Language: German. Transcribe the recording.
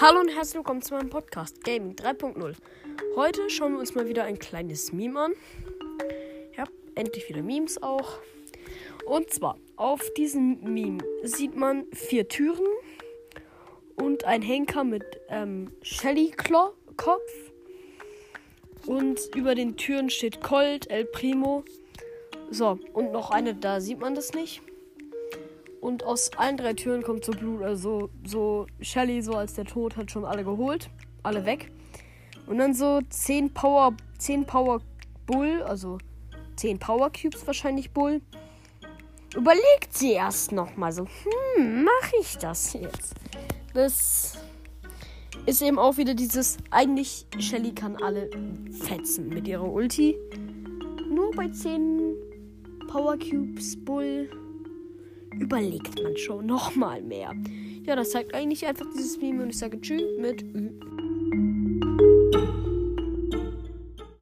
Hallo und herzlich willkommen zu meinem Podcast Gaming 3.0. Heute schauen wir uns mal wieder ein kleines Meme an. Ja, endlich wieder Memes auch. Und zwar, auf diesem Meme sieht man vier Türen und ein Henker mit ähm, Shelly-Kopf. Und über den Türen steht Colt, El Primo. So, und noch eine, da sieht man das nicht. Und aus allen drei Türen kommt so Blut, also so Shelly, so als der Tod, hat schon alle geholt. Alle weg. Und dann so 10 Power, 10 Power Bull, also 10 Power Cubes wahrscheinlich Bull. Überlegt sie erst nochmal so, hm, mache ich das jetzt? Das ist eben auch wieder dieses, eigentlich Shelly kann alle fetzen mit ihrer Ulti. Nur bei 10 Power Cubes Bull überlegt man schon noch mal mehr. Ja, das zeigt eigentlich einfach dieses Meme und ich sage Tschüss mit Ü.